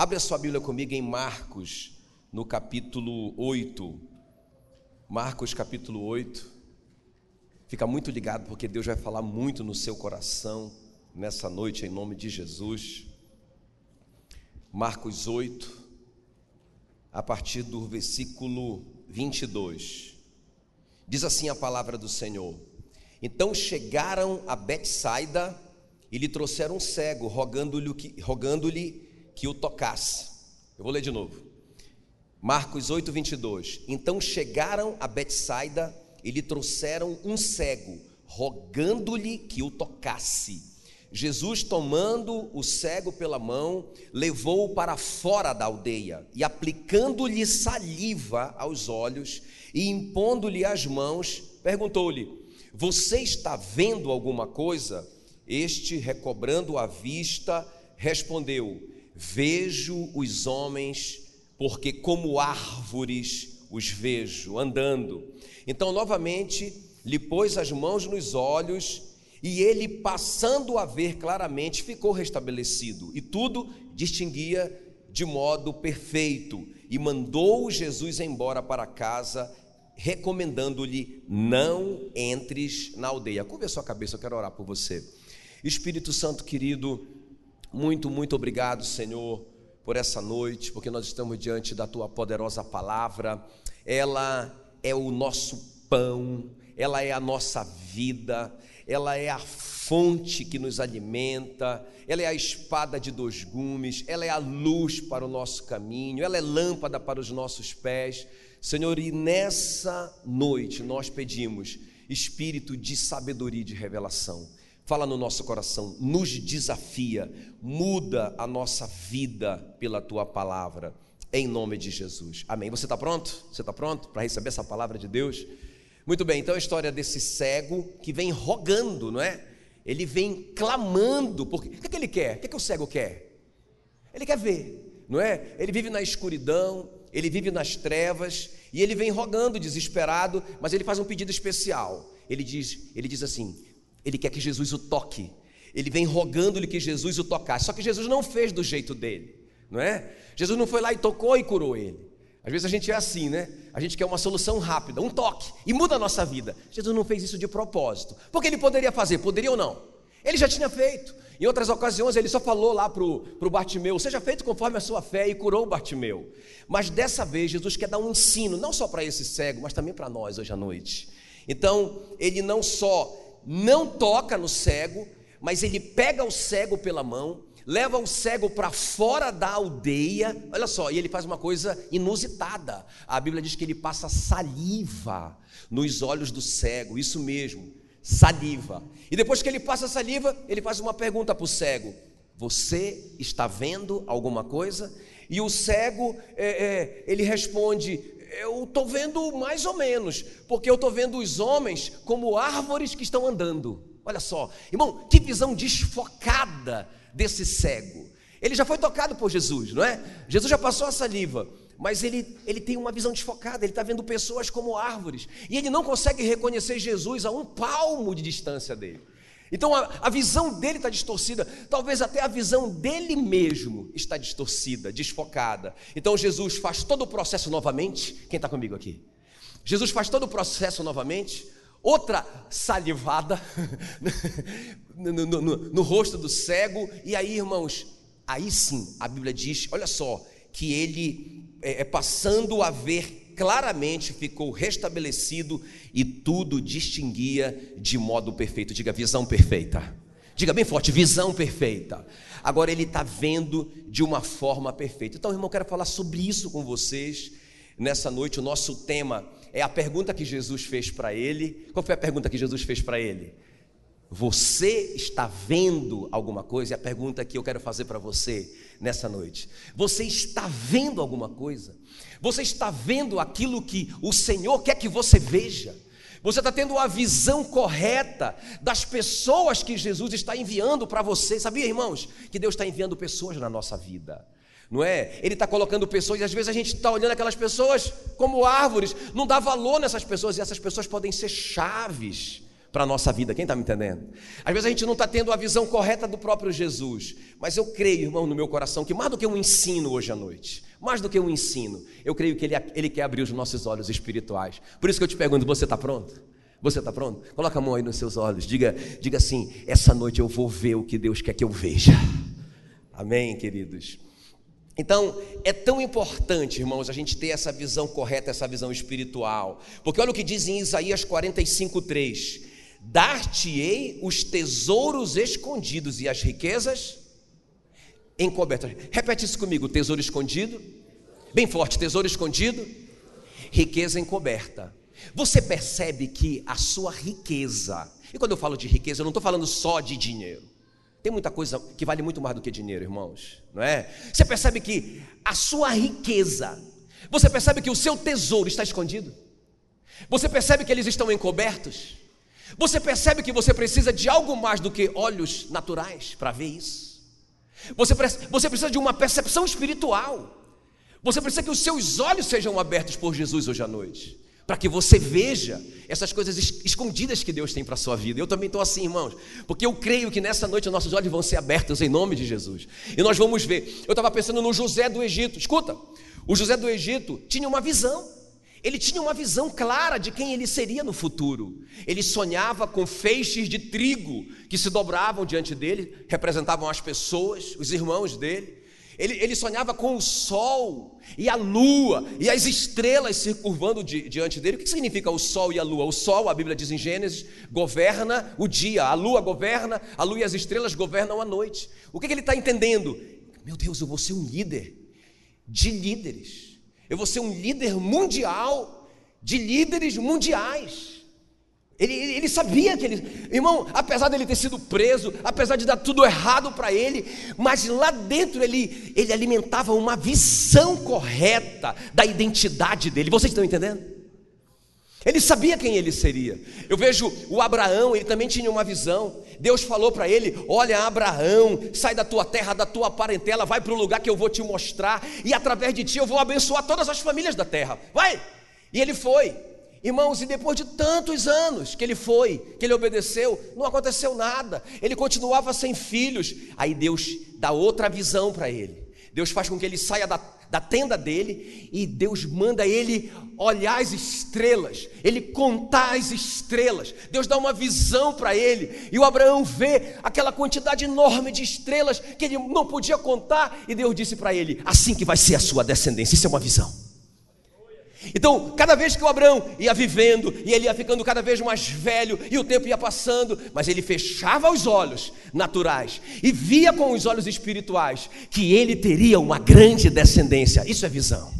Abre a sua Bíblia comigo em Marcos, no capítulo 8. Marcos, capítulo 8. Fica muito ligado, porque Deus vai falar muito no seu coração nessa noite, em nome de Jesus. Marcos 8, a partir do versículo 22. Diz assim a palavra do Senhor: Então chegaram a Betsaida e lhe trouxeram um cego, rogando-lhe que, rogando que o tocasse. Eu vou ler de novo. Marcos 8, 22. Então chegaram a Betsaida e lhe trouxeram um cego, rogando-lhe que o tocasse. Jesus, tomando o cego pela mão, levou-o para fora da aldeia e, aplicando-lhe saliva aos olhos e impondo-lhe as mãos, perguntou-lhe: Você está vendo alguma coisa? Este, recobrando a vista, respondeu: Vejo os homens, porque como árvores os vejo andando. Então, novamente, lhe pôs as mãos nos olhos, e ele, passando a ver claramente, ficou restabelecido, e tudo distinguia de modo perfeito, e mandou Jesus embora para casa, recomendando-lhe: Não entres na aldeia. Curva a sua cabeça, eu quero orar por você. Espírito Santo querido, muito, muito obrigado, Senhor, por essa noite, porque nós estamos diante da tua poderosa palavra. Ela é o nosso pão, ela é a nossa vida, ela é a fonte que nos alimenta, ela é a espada de dois gumes, ela é a luz para o nosso caminho, ela é lâmpada para os nossos pés. Senhor, e nessa noite nós pedimos espírito de sabedoria e de revelação fala no nosso coração, nos desafia, muda a nossa vida pela tua palavra, em nome de Jesus. Amém. Você está pronto? Você está pronto para receber essa palavra de Deus? Muito bem, então a história desse cego que vem rogando, não é? Ele vem clamando, porque o que, é que ele quer? O que, é que o cego quer? Ele quer ver, não é? Ele vive na escuridão, ele vive nas trevas e ele vem rogando, desesperado, mas ele faz um pedido especial. Ele diz, ele diz assim: ele quer que Jesus o toque. Ele vem rogando-lhe que Jesus o tocasse. Só que Jesus não fez do jeito dele, não é? Jesus não foi lá e tocou e curou ele. Às vezes a gente é assim, né? A gente quer uma solução rápida, um toque, e muda a nossa vida. Jesus não fez isso de propósito. Porque ele poderia fazer, poderia ou não? Ele já tinha feito. Em outras ocasiões, ele só falou lá para o Bartimeu: seja feito conforme a sua fé, e curou o Bartimeu. Mas dessa vez, Jesus quer dar um ensino, não só para esse cego, mas também para nós hoje à noite. Então, ele não só não toca no cego, mas ele pega o cego pela mão, leva o cego para fora da aldeia. Olha só, e ele faz uma coisa inusitada. A Bíblia diz que ele passa saliva nos olhos do cego, isso mesmo, saliva. E depois que ele passa saliva, ele faz uma pergunta para o cego: Você está vendo alguma coisa? E o cego, é, é, ele responde: eu estou vendo mais ou menos, porque eu estou vendo os homens como árvores que estão andando. Olha só, irmão, que visão desfocada desse cego. Ele já foi tocado por Jesus, não é? Jesus já passou a saliva, mas ele, ele tem uma visão desfocada, ele está vendo pessoas como árvores, e ele não consegue reconhecer Jesus a um palmo de distância dele. Então a, a visão dele está distorcida, talvez até a visão dele mesmo está distorcida, desfocada. Então Jesus faz todo o processo novamente. Quem está comigo aqui? Jesus faz todo o processo novamente, outra salivada no, no, no, no rosto do cego, e aí, irmãos, aí sim a Bíblia diz: olha só, que ele é, é passando a ver claramente ficou restabelecido e tudo distinguia de modo perfeito. Diga visão perfeita. Diga bem forte, visão perfeita. Agora ele está vendo de uma forma perfeita. Então, irmão, eu quero falar sobre isso com vocês nessa noite. O nosso tema é a pergunta que Jesus fez para ele. Qual foi a pergunta que Jesus fez para ele? Você está vendo alguma coisa? É a pergunta que eu quero fazer para você nessa noite. Você está vendo alguma coisa? Você está vendo aquilo que o Senhor quer que você veja. Você está tendo a visão correta das pessoas que Jesus está enviando para você. Sabia, irmãos, que Deus está enviando pessoas na nossa vida. Não é? Ele está colocando pessoas, e às vezes a gente está olhando aquelas pessoas como árvores, não dá valor nessas pessoas, e essas pessoas podem ser chaves para a nossa vida. Quem está me entendendo? Às vezes a gente não está tendo a visão correta do próprio Jesus, mas eu creio, irmão, no meu coração, que mais do que um ensino hoje à noite, mais do que um ensino, eu creio que Ele, ele quer abrir os nossos olhos espirituais. Por isso que eu te pergunto: você está pronto? Você está pronto? Coloca a mão aí nos seus olhos, diga, diga assim: essa noite eu vou ver o que Deus quer que eu veja. Amém, queridos? Então, é tão importante, irmãos, a gente ter essa visão correta, essa visão espiritual. Porque olha o que diz em Isaías 45, 3: Dar-te-ei os tesouros escondidos e as riquezas encobertas. Repete isso comigo: tesouro escondido. Bem forte: tesouro escondido, riqueza encoberta. Você percebe que a sua riqueza, e quando eu falo de riqueza, eu não estou falando só de dinheiro. Tem muita coisa que vale muito mais do que dinheiro, irmãos, não é? Você percebe que a sua riqueza, você percebe que o seu tesouro está escondido? Você percebe que eles estão encobertos? Você percebe que você precisa de algo mais do que olhos naturais para ver isso? Você, você precisa de uma percepção espiritual. Você precisa que os seus olhos sejam abertos por Jesus hoje à noite para que você veja essas coisas escondidas que Deus tem para a sua vida. Eu também estou assim, irmãos, porque eu creio que nessa noite nossos olhos vão ser abertos em nome de Jesus. E nós vamos ver. Eu estava pensando no José do Egito. Escuta, o José do Egito tinha uma visão. Ele tinha uma visão clara de quem ele seria no futuro. Ele sonhava com feixes de trigo que se dobravam diante dele, representavam as pessoas, os irmãos dele. Ele, ele sonhava com o sol e a lua e as estrelas se curvando di, diante dele. O que significa o sol e a lua? O sol, a Bíblia diz em Gênesis, governa o dia, a lua governa, a lua e as estrelas governam a noite. O que, que ele está entendendo? Meu Deus, eu vou ser um líder de líderes, eu vou ser um líder mundial de líderes mundiais. Ele, ele, sabia que ele. Irmão, apesar dele ter sido preso, apesar de dar tudo errado para ele, mas lá dentro ele, ele alimentava uma visão correta da identidade dele. Vocês estão entendendo? Ele sabia quem ele seria. Eu vejo o Abraão, ele também tinha uma visão. Deus falou para ele: Olha, Abraão, sai da tua terra, da tua parentela, vai para o lugar que eu vou te mostrar, e através de ti eu vou abençoar todas as famílias da terra. Vai! E ele foi. Irmãos, e depois de tantos anos que ele foi, que ele obedeceu, não aconteceu nada. Ele continuava sem filhos. Aí Deus dá outra visão para ele. Deus faz com que ele saia da, da tenda dele e Deus manda ele olhar as estrelas, ele contar as estrelas. Deus dá uma visão para ele e o Abraão vê aquela quantidade enorme de estrelas que ele não podia contar e Deus disse para ele: assim que vai ser a sua descendência. Isso é uma visão. Então, cada vez que o Abraão ia vivendo, e ele ia ficando cada vez mais velho, e o tempo ia passando, mas ele fechava os olhos naturais e via com os olhos espirituais que ele teria uma grande descendência. Isso é visão.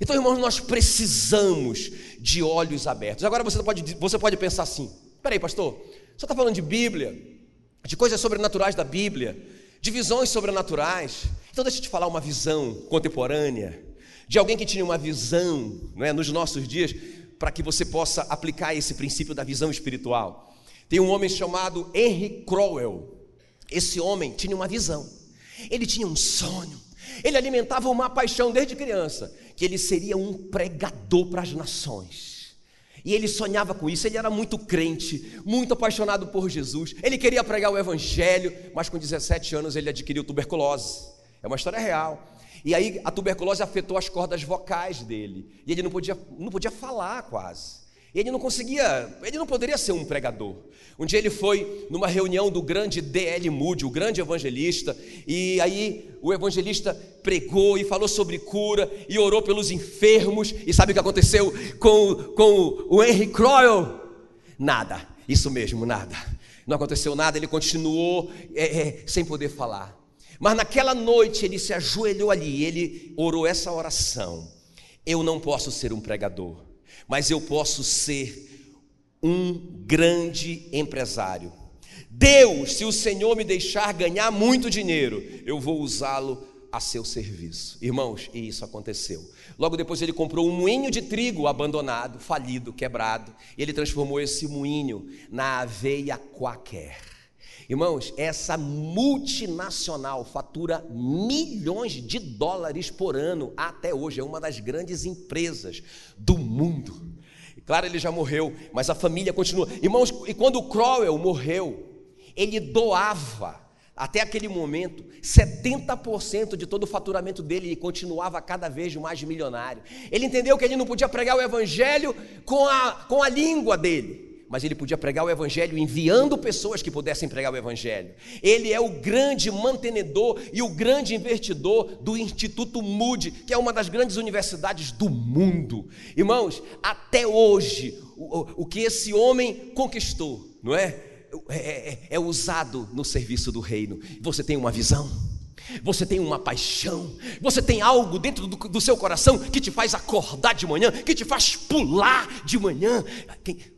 Então, irmãos, nós precisamos de olhos abertos. Agora você pode, você pode pensar assim: peraí, pastor, você está falando de Bíblia, de coisas sobrenaturais da Bíblia, de visões sobrenaturais. Então, deixa eu te falar uma visão contemporânea de alguém que tinha uma visão não é, nos nossos dias, para que você possa aplicar esse princípio da visão espiritual. Tem um homem chamado Henry Crowell. Esse homem tinha uma visão, ele tinha um sonho, ele alimentava uma paixão desde criança, que ele seria um pregador para as nações. E ele sonhava com isso, ele era muito crente, muito apaixonado por Jesus. Ele queria pregar o evangelho, mas com 17 anos ele adquiriu tuberculose. É uma história real. E aí a tuberculose afetou as cordas vocais dele. E ele não podia, não podia falar quase. E ele não conseguia, ele não poderia ser um pregador. Um dia ele foi numa reunião do grande D.L. Moody, o grande evangelista, e aí o evangelista pregou e falou sobre cura e orou pelos enfermos. E sabe o que aconteceu com, com o Henry Croyle? Nada, isso mesmo, nada. Não aconteceu nada, ele continuou é, é, sem poder falar. Mas naquela noite ele se ajoelhou ali, ele orou essa oração. Eu não posso ser um pregador, mas eu posso ser um grande empresário. Deus, se o Senhor me deixar ganhar muito dinheiro, eu vou usá-lo a seu serviço. Irmãos, e isso aconteceu. Logo depois ele comprou um moinho de trigo abandonado, falido, quebrado, e ele transformou esse moinho na aveia quaquer. Irmãos, essa multinacional fatura milhões de dólares por ano até hoje, é uma das grandes empresas do mundo. Claro, ele já morreu, mas a família continua. Irmãos, e quando o Crowell morreu, ele doava até aquele momento, 70% de todo o faturamento dele continuava cada vez mais milionário. Ele entendeu que ele não podia pregar o evangelho com a, com a língua dele, mas ele podia pregar o evangelho enviando pessoas que pudessem pregar o evangelho. Ele é o grande mantenedor e o grande investidor do Instituto Moody, que é uma das grandes universidades do mundo. Irmãos, até hoje, o, o que esse homem conquistou, não é? É, é, é, usado no serviço do reino. Você tem uma visão, você tem uma paixão, você tem algo dentro do, do, seu coração que te faz acordar de manhã, que te faz pular de manhã.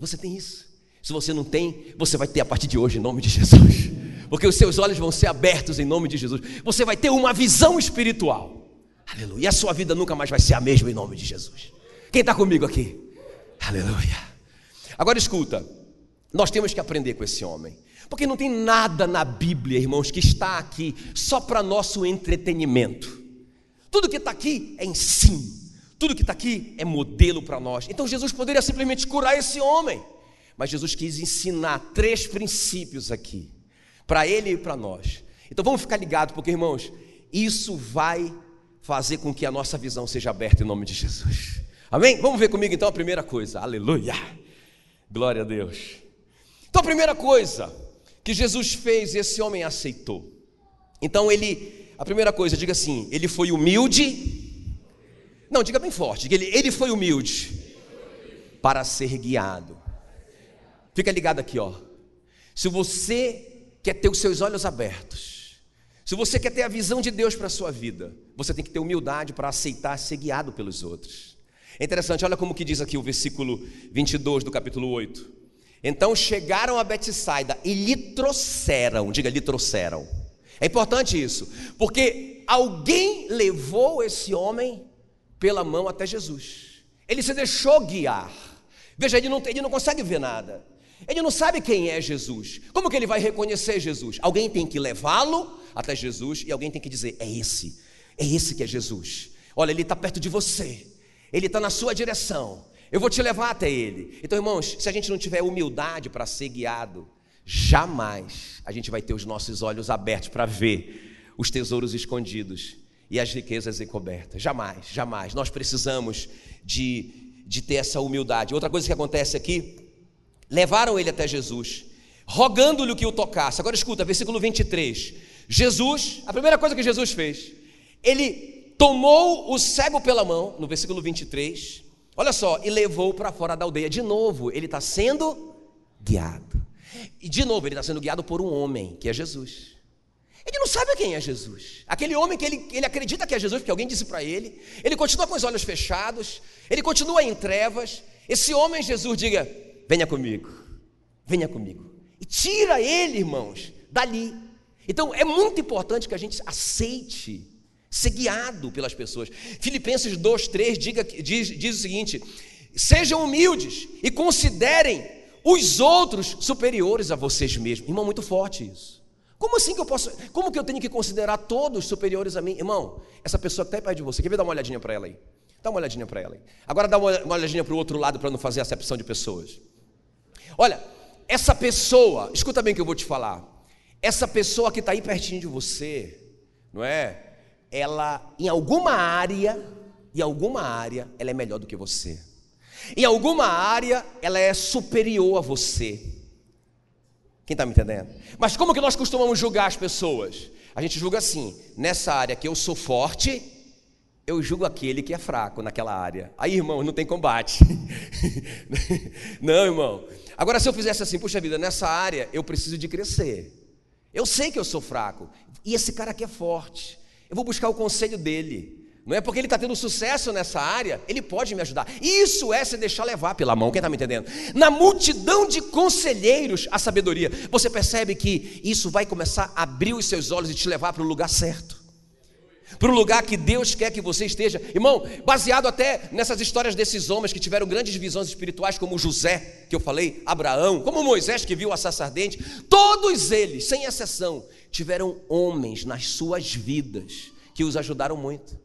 Você tem isso? Se você não tem, você vai ter a partir de hoje, em nome de Jesus, porque os seus olhos vão ser abertos em nome de Jesus. Você vai ter uma visão espiritual, aleluia. E a sua vida nunca mais vai ser a mesma em nome de Jesus. Quem está comigo aqui? Aleluia. Agora escuta. Nós temos que aprender com esse homem. Porque não tem nada na Bíblia, irmãos, que está aqui só para nosso entretenimento. Tudo que está aqui é ensino. Tudo que está aqui é modelo para nós. Então Jesus poderia simplesmente curar esse homem. Mas Jesus quis ensinar três princípios aqui, para ele e para nós. Então vamos ficar ligados, porque, irmãos, isso vai fazer com que a nossa visão seja aberta em nome de Jesus. Amém? Vamos ver comigo então a primeira coisa. Aleluia. Glória a Deus. Então a primeira coisa que Jesus fez, esse homem aceitou. Então ele, a primeira coisa, diga assim, ele foi humilde. Não, diga bem forte, diga ele, ele foi humilde para ser guiado. Fica ligado aqui, ó. Se você quer ter os seus olhos abertos, se você quer ter a visão de Deus para a sua vida, você tem que ter humildade para aceitar ser guiado pelos outros. É interessante, olha como que diz aqui o versículo 22 do capítulo 8. Então chegaram a Betsaida e lhe trouxeram, diga, lhe trouxeram. É importante isso, porque alguém levou esse homem pela mão até Jesus. Ele se deixou guiar. Veja, ele não, ele não consegue ver nada. Ele não sabe quem é Jesus. Como que ele vai reconhecer Jesus? Alguém tem que levá-lo até Jesus e alguém tem que dizer: é esse, é esse que é Jesus. Olha, ele está perto de você, ele está na sua direção. Eu vou te levar até Ele. Então, irmãos, se a gente não tiver humildade para ser guiado, jamais a gente vai ter os nossos olhos abertos para ver os tesouros escondidos e as riquezas encobertas. Jamais, jamais. Nós precisamos de, de ter essa humildade. Outra coisa que acontece aqui, levaram ele até Jesus, rogando-lhe que o tocasse. Agora escuta, versículo 23. Jesus, a primeira coisa que Jesus fez, ele tomou o cego pela mão, no versículo 23, Olha só, e levou para fora da aldeia. De novo, ele está sendo guiado. E de novo, ele está sendo guiado por um homem, que é Jesus. Ele não sabe quem é Jesus. Aquele homem que ele, ele acredita que é Jesus, porque alguém disse para ele. Ele continua com os olhos fechados. Ele continua em trevas. Esse homem, Jesus, diga: Venha comigo. Venha comigo. E tira ele, irmãos, dali. Então é muito importante que a gente aceite ser guiado pelas pessoas. Filipenses 2,3 diz, diz o seguinte: sejam humildes e considerem os outros superiores a vocês mesmos. Irmão, muito forte isso. Como assim que eu posso? Como que eu tenho que considerar todos superiores a mim? Irmão, essa pessoa está aí perto de você, quer ver dar uma olhadinha para ela aí? Dá uma olhadinha para ela aí. Agora dá uma olhadinha para o outro lado para não fazer acepção de pessoas. Olha, essa pessoa, escuta bem o que eu vou te falar. Essa pessoa que está aí pertinho de você, não é? ela, em alguma área, em alguma área, ela é melhor do que você. Em alguma área, ela é superior a você. Quem está me entendendo? Mas como que nós costumamos julgar as pessoas? A gente julga assim: nessa área que eu sou forte, eu julgo aquele que é fraco naquela área. Aí, irmão, não tem combate. não, irmão. Agora, se eu fizesse assim, puxa vida, nessa área eu preciso de crescer. Eu sei que eu sou fraco. E esse cara aqui é forte. Eu vou buscar o conselho dele. Não é porque ele está tendo sucesso nessa área, ele pode me ajudar. Isso é se deixar levar pela mão, quem está me entendendo? Na multidão de conselheiros, a sabedoria. Você percebe que isso vai começar a abrir os seus olhos e te levar para o lugar certo. Para o lugar que Deus quer que você esteja. Irmão, baseado até nessas histórias desses homens que tiveram grandes visões espirituais, como José, que eu falei, Abraão, como Moisés que viu a sarça ardente, todos eles, sem exceção, tiveram homens nas suas vidas que os ajudaram muito.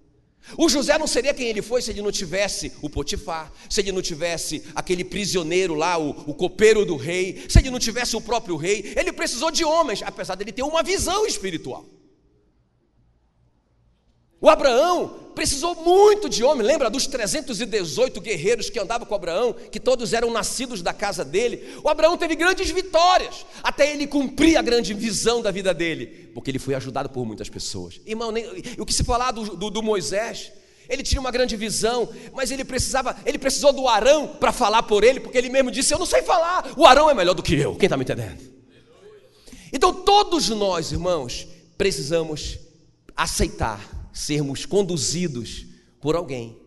O José não seria quem ele foi se ele não tivesse o Potifar, se ele não tivesse aquele prisioneiro lá, o, o copeiro do rei, se ele não tivesse o próprio rei. Ele precisou de homens, apesar dele ter uma visão espiritual. O Abraão precisou muito de homem. Lembra dos 318 guerreiros que andavam com Abraão, que todos eram nascidos da casa dele? O Abraão teve grandes vitórias, até ele cumprir a grande visão da vida dele, porque ele foi ajudado por muitas pessoas. Irmão, nem, o que se falar do, do, do Moisés, ele tinha uma grande visão, mas ele precisava, ele precisou do Arão para falar por ele, porque ele mesmo disse: Eu não sei falar, o Arão é melhor do que eu. Quem está me entendendo? Então, todos nós, irmãos, precisamos aceitar sermos conduzidos por alguém.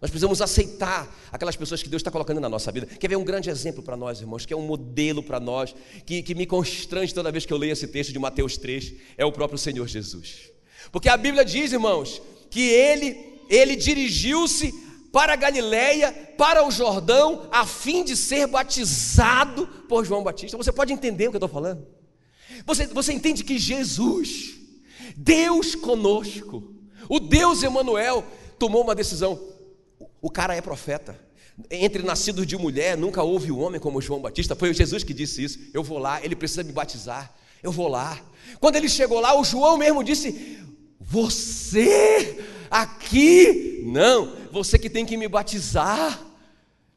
Nós precisamos aceitar aquelas pessoas que Deus está colocando na nossa vida. Quer ver um grande exemplo para nós, irmãos, que é um modelo para nós, que, que me constrange toda vez que eu leio esse texto de Mateus 3, é o próprio Senhor Jesus. Porque a Bíblia diz, irmãos, que ele, ele dirigiu-se para Galiléia, para o Jordão, a fim de ser batizado por João Batista. Você pode entender o que eu estou falando? Você, você entende que Jesus, Deus conosco, o Deus Emanuel tomou uma decisão. O cara é profeta. Entre nascidos de mulher, nunca houve um homem como João Batista. Foi Jesus que disse isso. Eu vou lá, ele precisa me batizar. Eu vou lá. Quando ele chegou lá, o João mesmo disse: Você aqui? Não, você que tem que me batizar.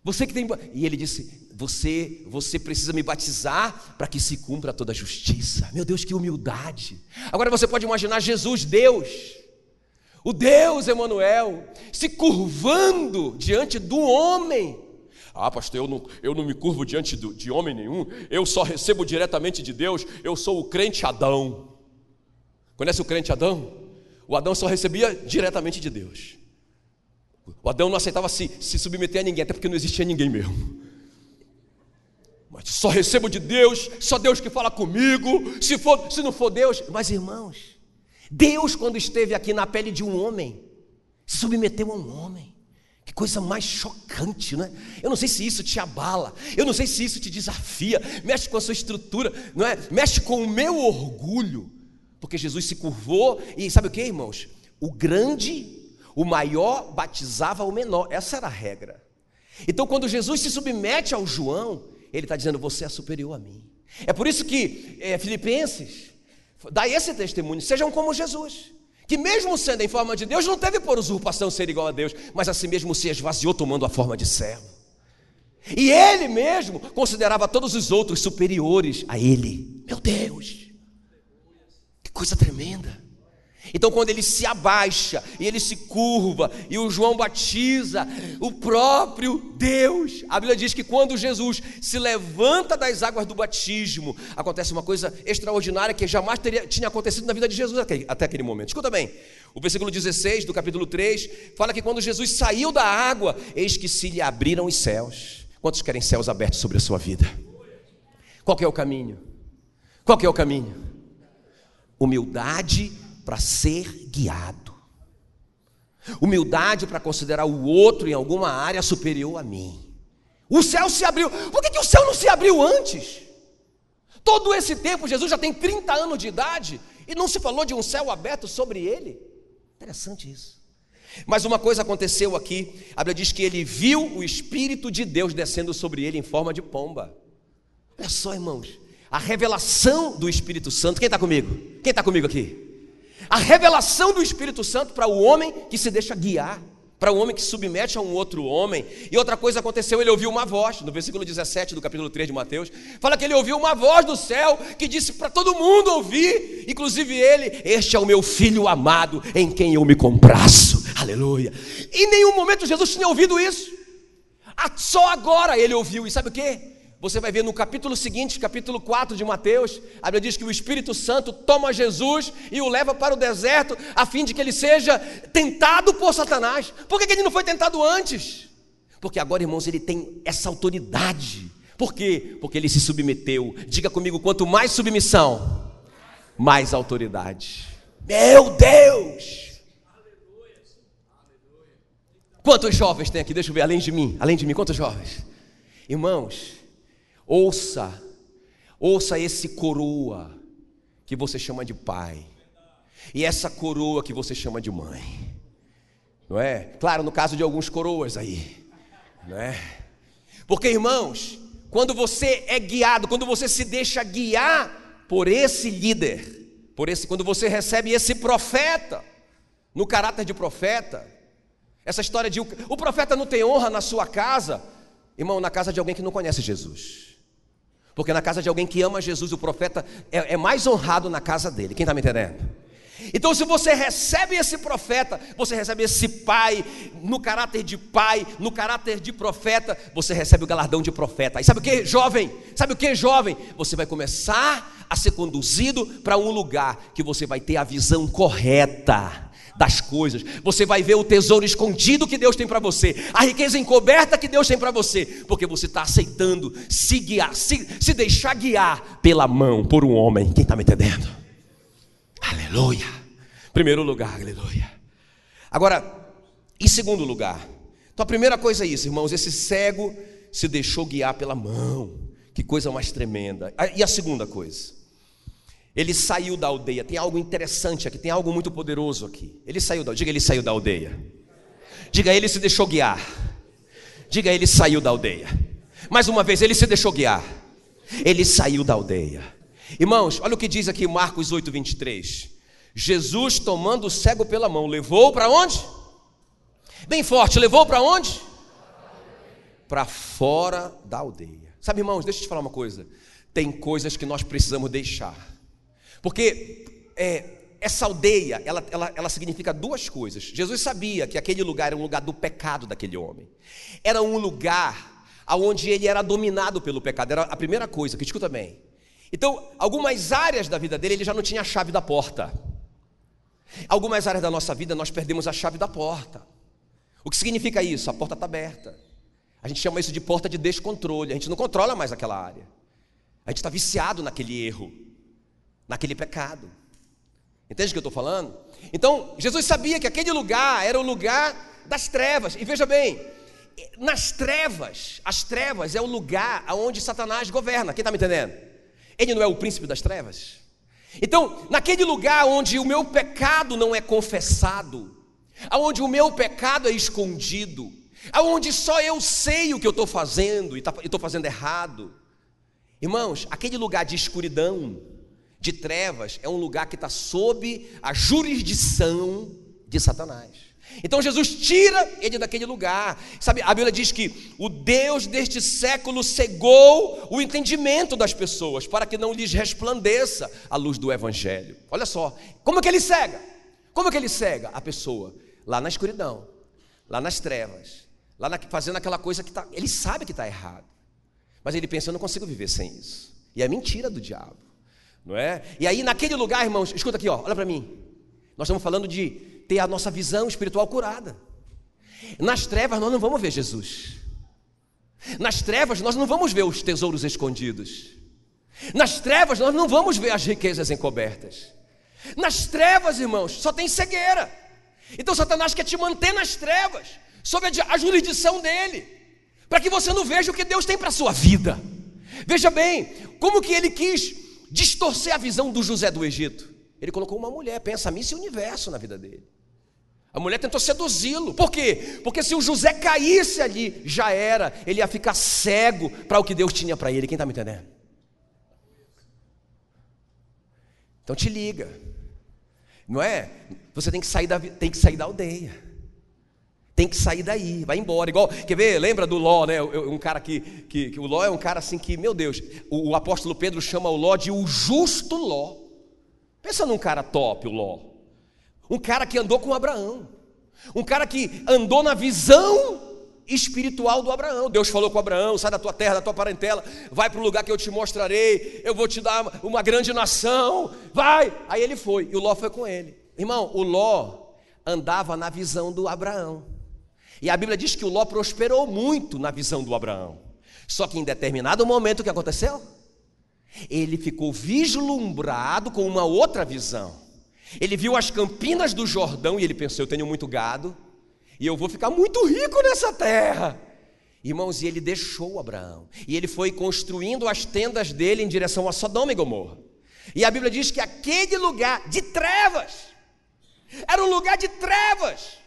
Você que tem. E ele disse: você, você precisa me batizar para que se cumpra toda a justiça. Meu Deus, que humildade. Agora você pode imaginar Jesus, Deus, o Deus Emanuel, se curvando diante do homem. Ah, pastor, eu não, eu não me curvo diante do, de homem nenhum, eu só recebo diretamente de Deus, eu sou o crente Adão. Conhece o crente Adão? O Adão só recebia diretamente de Deus. O Adão não aceitava se, se submeter a ninguém, até porque não existia ninguém mesmo. Mas só recebo de Deus, só Deus que fala comigo, se, for, se não for Deus. Mas irmãos, Deus, quando esteve aqui na pele de um homem, se submeteu a um homem. Que coisa mais chocante, né? Eu não sei se isso te abala, eu não sei se isso te desafia, mexe com a sua estrutura, não é? Mexe com o meu orgulho, porque Jesus se curvou e sabe o que, irmãos? O grande, o maior batizava o menor, essa era a regra. Então, quando Jesus se submete ao João, ele está dizendo: Você é superior a mim. É por isso que é, Filipenses Dá esse testemunho, sejam como Jesus, que mesmo sendo em forma de Deus, não teve por usurpação ser igual a Deus, mas a si mesmo se esvaziou tomando a forma de servo. E ele mesmo considerava todos os outros superiores a ele. Meu Deus, que coisa tremenda. Então, quando ele se abaixa e ele se curva e o João batiza o próprio Deus, a Bíblia diz que quando Jesus se levanta das águas do batismo, acontece uma coisa extraordinária que jamais teria, tinha acontecido na vida de Jesus até, até aquele momento. Escuta bem, o versículo 16 do capítulo 3 fala que quando Jesus saiu da água, eis que se lhe abriram os céus. Quantos querem céus abertos sobre a sua vida? Qual é o caminho? Qual é o caminho? Humildade para ser guiado. Humildade para considerar o outro em alguma área superior a mim. O céu se abriu. Por que, que o céu não se abriu antes? Todo esse tempo, Jesus já tem 30 anos de idade e não se falou de um céu aberto sobre ele. Interessante isso. Mas uma coisa aconteceu aqui, a Bíblia diz que ele viu o Espírito de Deus descendo sobre ele em forma de pomba. Olha só, irmãos, a revelação do Espírito Santo. Quem está comigo? Quem está comigo aqui? A revelação do Espírito Santo para o homem que se deixa guiar, para o homem que submete a um outro homem. E outra coisa aconteceu, ele ouviu uma voz, no versículo 17 do capítulo 3 de Mateus, fala que ele ouviu uma voz do céu que disse para todo mundo ouvir, inclusive ele: Este é o meu filho amado, em quem eu me compraço. Aleluia. Em nenhum momento Jesus tinha ouvido isso. Só agora ele ouviu, e sabe o que? Você vai ver no capítulo seguinte, capítulo 4 de Mateus, a Bíblia diz que o Espírito Santo toma Jesus e o leva para o deserto, a fim de que ele seja tentado por Satanás. Por que ele não foi tentado antes? Porque agora, irmãos, ele tem essa autoridade. Por quê? Porque ele se submeteu. Diga comigo: quanto mais submissão, mais autoridade. Meu Deus! Quantos jovens tem aqui? Deixa eu ver, além de mim, além de mim, quantos jovens? Irmãos, Ouça, ouça esse coroa que você chama de pai, e essa coroa que você chama de mãe. Não é? Claro, no caso de alguns coroas aí, não é? Porque irmãos, quando você é guiado, quando você se deixa guiar por esse líder, por esse, quando você recebe esse profeta, no caráter de profeta, essa história de o profeta não tem honra na sua casa, irmão, na casa de alguém que não conhece Jesus. Porque na casa de alguém que ama Jesus, o profeta é, é mais honrado na casa dele. Quem está me entendendo? Então, se você recebe esse profeta, você recebe esse pai, no caráter de pai, no caráter de profeta, você recebe o galardão de profeta. E sabe o que, jovem? Sabe o que, jovem? Você vai começar a ser conduzido para um lugar que você vai ter a visão correta das coisas. Você vai ver o tesouro escondido que Deus tem para você, a riqueza encoberta que Deus tem para você, porque você está aceitando se guiar, se, se deixar guiar pela mão por um homem. Quem está me entendendo? Aleluia. Primeiro lugar, aleluia. Agora, em segundo lugar, então a primeira coisa é isso, irmãos: esse cego se deixou guiar pela mão. Que coisa mais tremenda. E a segunda coisa, ele saiu da aldeia. Tem algo interessante aqui, tem algo muito poderoso aqui. Ele saiu da, diga ele saiu da aldeia. Diga ele se deixou guiar. Diga ele saiu da aldeia. Mais uma vez, ele se deixou guiar. Ele saiu da aldeia. Irmãos, olha o que diz aqui Marcos 8, 23. Jesus tomando o cego pela mão, levou para onde? Bem forte, levou para onde? Para fora da aldeia. Sabe, irmãos, deixa eu te falar uma coisa. Tem coisas que nós precisamos deixar. Porque é, essa aldeia, ela, ela, ela significa duas coisas. Jesus sabia que aquele lugar era um lugar do pecado daquele homem. Era um lugar onde ele era dominado pelo pecado. Era a primeira coisa, que escuta bem. Então, algumas áreas da vida dele, ele já não tinha a chave da porta. Algumas áreas da nossa vida, nós perdemos a chave da porta. O que significa isso? A porta está aberta. A gente chama isso de porta de descontrole. A gente não controla mais aquela área. A gente está viciado naquele erro naquele pecado. Entende o que eu estou falando? Então, Jesus sabia que aquele lugar era o lugar das trevas. E veja bem, nas trevas, as trevas é o lugar onde Satanás governa. Quem está me entendendo? Ele não é o príncipe das trevas? Então, naquele lugar onde o meu pecado não é confessado, onde o meu pecado é escondido, onde só eu sei o que eu estou fazendo e tá, estou fazendo errado, irmãos, aquele lugar de escuridão, de trevas é um lugar que está sob a jurisdição de Satanás. Então Jesus tira ele daquele lugar. Sabe, a Bíblia diz que o Deus deste século cegou o entendimento das pessoas para que não lhes resplandeça a luz do evangelho. Olha só, como é que ele cega? Como é que ele cega a pessoa lá na escuridão, lá nas trevas, lá na, fazendo aquela coisa que tá, ele sabe que está errado. Mas ele pensa, eu não consigo viver sem isso. E é mentira do diabo não é? E aí naquele lugar, irmãos, escuta aqui, ó, olha para mim. Nós estamos falando de ter a nossa visão espiritual curada. Nas trevas nós não vamos ver Jesus. Nas trevas nós não vamos ver os tesouros escondidos. Nas trevas nós não vamos ver as riquezas encobertas. Nas trevas, irmãos, só tem cegueira. Então Satanás quer te manter nas trevas, sob a jurisdição dele, para que você não veja o que Deus tem para a sua vida. Veja bem, como que ele quis distorcer a visão do José do Egito. Ele colocou uma mulher, pensa missa e universo na vida dele. A mulher tentou seduzi-lo. Por quê? Porque se o José caísse ali, já era. Ele ia ficar cego para o que Deus tinha para ele. Quem está me entendendo? Então te liga. Não é? Você tem que sair da, tem que sair da aldeia. Tem que sair daí, vai embora. Igual, quer ver? Lembra do Ló, né? Um cara que, que, que o Ló é um cara assim que, meu Deus, o, o, apóstolo Pedro chama o Ló de o justo Ló. Pensa num cara top, o Ló. Um cara que andou com Abraão. Um cara que andou na visão espiritual do Abraão. Deus falou com Abraão: sai da tua terra, da tua parentela, vai para o lugar que eu te mostrarei, eu vou te dar uma grande nação. Vai! Aí ele foi, e o Ló foi com ele. Irmão, o Ló andava na visão do Abraão. E a Bíblia diz que o Ló prosperou muito na visão do Abraão. Só que em determinado momento o que aconteceu? Ele ficou vislumbrado com uma outra visão. Ele viu as campinas do Jordão e ele pensou: eu tenho muito gado e eu vou ficar muito rico nessa terra. Irmãos, e ele deixou Abraão. E ele foi construindo as tendas dele em direção a Sodoma e Gomorra. E a Bíblia diz que aquele lugar de trevas era um lugar de trevas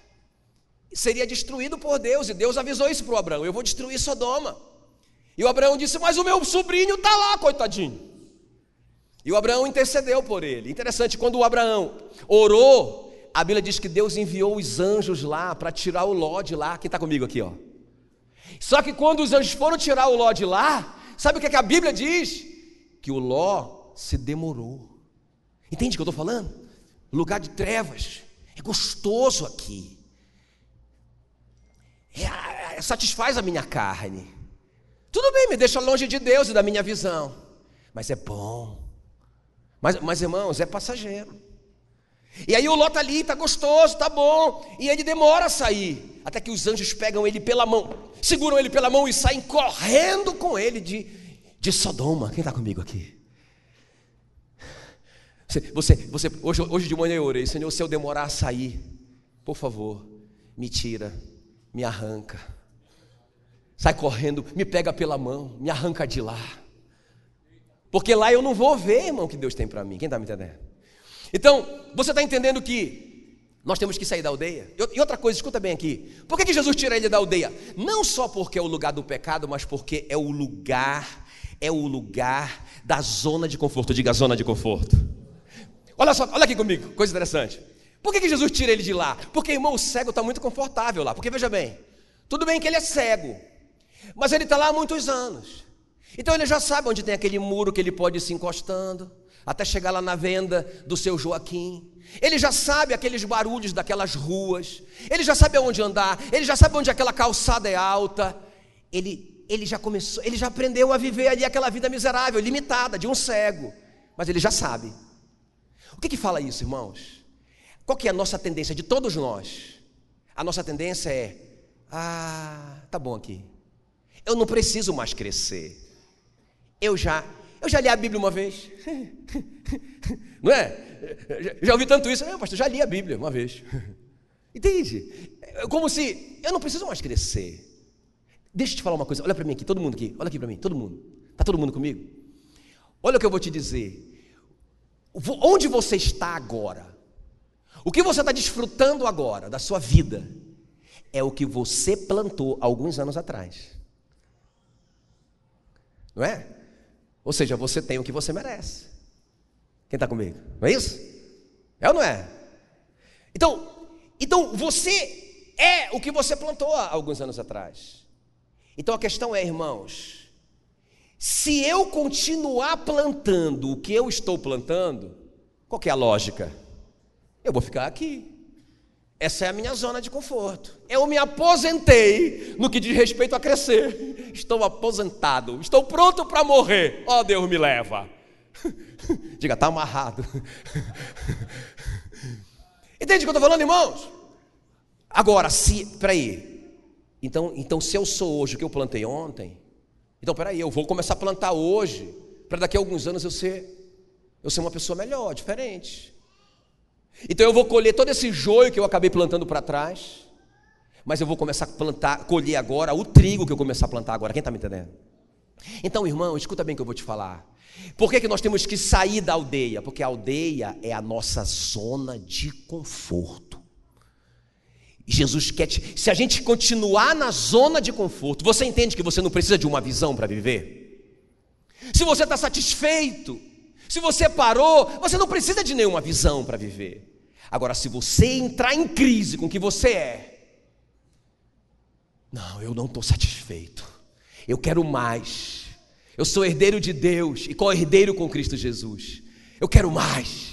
seria destruído por Deus, e Deus avisou isso para o Abraão: eu vou destruir Sodoma. E o Abraão disse: Mas o meu sobrinho está lá, coitadinho. E o Abraão intercedeu por ele. Interessante, quando o Abraão orou, a Bíblia diz que Deus enviou os anjos lá para tirar o Ló de lá. Quem está comigo aqui, ó? Só que quando os anjos foram tirar o Ló de lá, sabe o que, é que a Bíblia diz? Que o Ló se demorou. Entende o que eu estou falando? Lugar de trevas. É gostoso aqui. É, é, satisfaz a minha carne. Tudo bem, me deixa longe de Deus e da minha visão. Mas é bom. Mas, mas irmãos, é passageiro. E aí o Ló está ali, está gostoso, está bom. E ele demora a sair. Até que os anjos pegam ele pela mão, seguram ele pela mão e saem correndo com ele de, de Sodoma. Quem está comigo aqui? Você, você, você hoje, hoje de manhã eu orei, Senhor, se eu demorar a sair, por favor, me tira, me arranca. Sai correndo, me pega pela mão, me arranca de lá. Porque lá eu não vou ver, irmão, o que Deus tem para mim. Quem está me entendendo? Então, você está entendendo que nós temos que sair da aldeia? E outra coisa, escuta bem aqui. Por que, que Jesus tira ele da aldeia? Não só porque é o lugar do pecado, mas porque é o lugar, é o lugar da zona de conforto. Diga zona de conforto. Olha só, olha aqui comigo, coisa interessante. Por que, que Jesus tira ele de lá? Porque, irmão, o cego está muito confortável lá. Porque veja bem, tudo bem que ele é cego, mas ele está lá há muitos anos. Então ele já sabe onde tem aquele muro que ele pode ir se encostando, até chegar lá na venda do seu Joaquim. Ele já sabe aqueles barulhos daquelas ruas, ele já sabe aonde andar, ele já sabe onde aquela calçada é alta. Ele, ele já começou, ele já aprendeu a viver ali aquela vida miserável, limitada, de um cego. Mas ele já sabe. O que, que fala isso, irmãos? Qual que é a nossa tendência de todos nós? A nossa tendência é: ah, tá bom aqui. Eu não preciso mais crescer. Eu já, eu já li a Bíblia uma vez. Não é? Já ouvi tanto isso. Não, pastor, já li a Bíblia uma vez. Entende? É como se eu não preciso mais crescer. Deixa eu te falar uma coisa. Olha para mim aqui, todo mundo aqui. Olha aqui para mim, todo mundo. Está todo mundo comigo? Olha o que eu vou te dizer. Onde você está agora? O que você está desfrutando agora da sua vida é o que você plantou alguns anos atrás. Não é? Ou seja, você tem o que você merece. Quem está comigo? Não é isso? É ou não é? Então, então você é o que você plantou há alguns anos atrás. Então a questão é, irmãos, se eu continuar plantando o que eu estou plantando, qual é a lógica? Eu vou ficar aqui. Essa é a minha zona de conforto. Eu me aposentei no que diz respeito a crescer. Estou aposentado. Estou pronto para morrer. Ó oh, Deus me leva. Diga, está amarrado. Entende o que eu estou falando, irmãos? Agora, se. Peraí. Então, então, se eu sou hoje o que eu plantei ontem, então peraí, eu vou começar a plantar hoje, para daqui a alguns anos eu ser, eu ser uma pessoa melhor, diferente. Então eu vou colher todo esse joio que eu acabei plantando para trás, mas eu vou começar a plantar, colher agora o trigo que eu começar a plantar agora. Quem está me entendendo? Então, irmão, escuta bem o que eu vou te falar. Por que, que nós temos que sair da aldeia? Porque a aldeia é a nossa zona de conforto. Jesus quer te... Se a gente continuar na zona de conforto, você entende que você não precisa de uma visão para viver? Se você está satisfeito, se você parou, você não precisa de nenhuma visão para viver. Agora, se você entrar em crise com o que você é, não, eu não estou satisfeito, eu quero mais. Eu sou herdeiro de Deus e co-herdeiro com Cristo Jesus. Eu quero mais.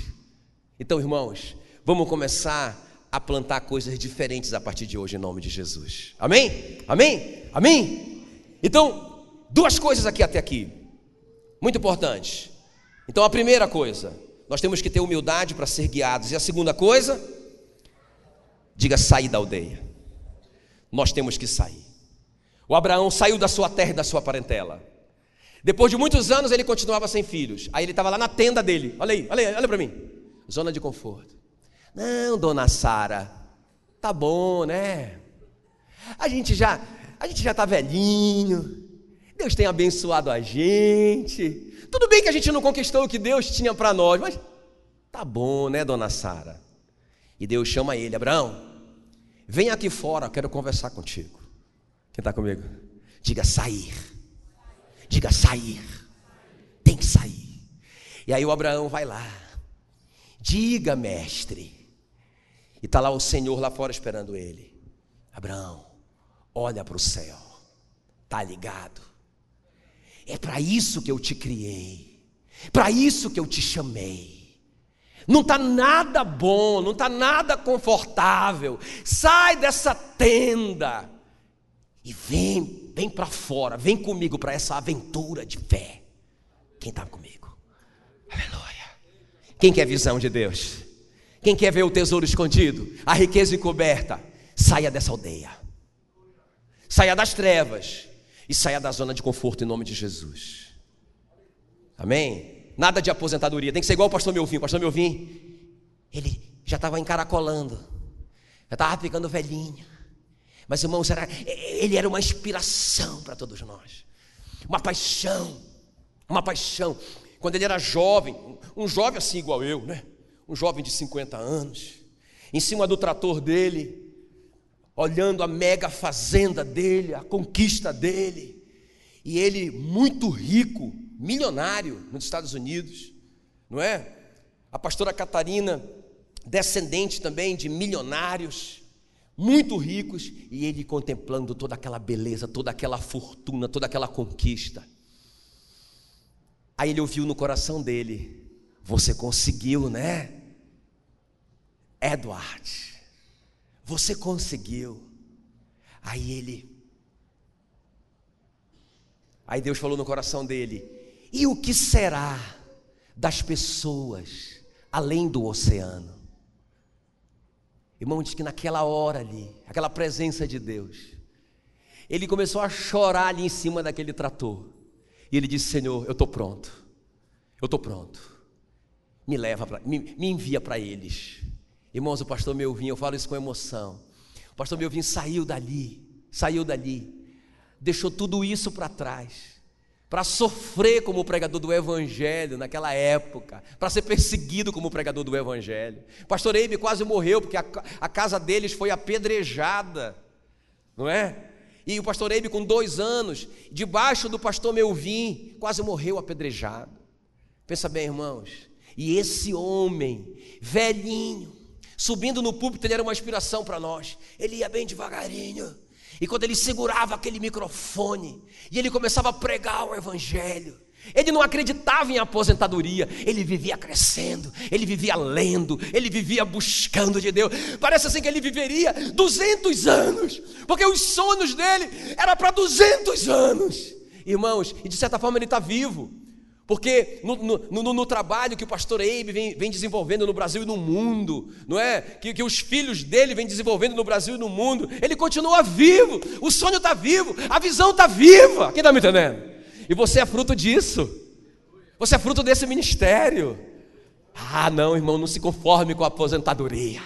Então, irmãos, vamos começar a plantar coisas diferentes a partir de hoje, em nome de Jesus. Amém? Amém? Amém? Então, duas coisas aqui até aqui, muito importantes. Então, a primeira coisa, nós temos que ter humildade para ser guiados. E a segunda coisa, diga sair da aldeia. Nós temos que sair. O Abraão saiu da sua terra e da sua parentela. Depois de muitos anos, ele continuava sem filhos. Aí ele estava lá na tenda dele. Olha aí, olha aí, olha para mim. Zona de conforto. Não, dona Sara, tá bom, né? A gente já, a gente já está velhinho. Deus tem abençoado a gente. Tudo bem que a gente não conquistou o que Deus tinha para nós, mas tá bom, né, dona Sara? E Deus chama ele, Abraão, Vem aqui fora, quero conversar contigo. Quem está comigo? Diga sair. Diga sair. Tem que sair. E aí o Abraão vai lá. Diga, mestre. E está lá o Senhor lá fora esperando ele. Abraão, olha para o céu. Tá ligado? É para isso que eu te criei. Para isso que eu te chamei. Não está nada bom, não está nada confortável. Sai dessa tenda e vem, vem para fora, vem comigo para essa aventura de fé. Quem está comigo? Aleluia. Quem quer visão de Deus? Quem quer ver o tesouro escondido, a riqueza encoberta? Saia dessa aldeia. Saia das trevas e saia da zona de conforto em nome de Jesus. Amém? Nada de aposentadoria. Tem que ser igual o pastor Melvin. O pastor Melvin, ele já estava encaracolando. Já estava ficando velhinho. Mas, irmãos, era, ele era uma inspiração para todos nós. Uma paixão. Uma paixão. Quando ele era jovem, um jovem assim igual eu, né? Um jovem de 50 anos, em cima do trator dele, olhando a mega fazenda dele, a conquista dele, e ele muito rico, milionário nos Estados Unidos, não é? A pastora Catarina, descendente também de milionários, muito ricos, e ele contemplando toda aquela beleza, toda aquela fortuna, toda aquela conquista. Aí ele ouviu no coração dele: Você conseguiu, né? Edward, você conseguiu. Aí ele. Aí Deus falou no coração dele: E o que será das pessoas além do oceano? Irmão, diz que naquela hora ali, aquela presença de Deus, ele começou a chorar ali em cima daquele trator. E ele disse: Senhor, eu estou pronto, eu estou pronto. Me leva, pra, me, me envia para eles. Irmãos, o pastor Melvin, eu falo isso com emoção. O pastor Melvin saiu dali, saiu dali, deixou tudo isso para trás para sofrer como pregador do Evangelho naquela época, para ser perseguido como pregador do Evangelho. Pastor Eibe quase morreu porque a, a, casa deles foi apedrejada, não é? E o pastor Eibe, com dois anos, debaixo do pastor Melvin, quase morreu apedrejado. Pensa bem, irmãos. E esse homem, velhinho, subindo no púlpito, ele era uma inspiração para nós. Ele ia bem devagarinho e quando ele segurava aquele microfone e ele começava a pregar o Evangelho, ele não acreditava em aposentadoria, ele vivia crescendo, ele vivia lendo, ele vivia buscando de Deus. Parece assim que ele viveria 200 anos, porque os sonhos dele eram para 200 anos. Irmãos, e de certa forma ele está vivo. Porque no, no, no, no, trabalho que o pastor Eibe vem, vem, desenvolvendo no Brasil e no mundo, não é? Que, que os filhos dele vêm desenvolvendo no Brasil e no mundo, ele continua vivo, o sonho está vivo, a visão está viva. Quem está me entendendo? E você é fruto disso, você é fruto desse ministério. Ah, não, irmão, não se conforme com a aposentadoria.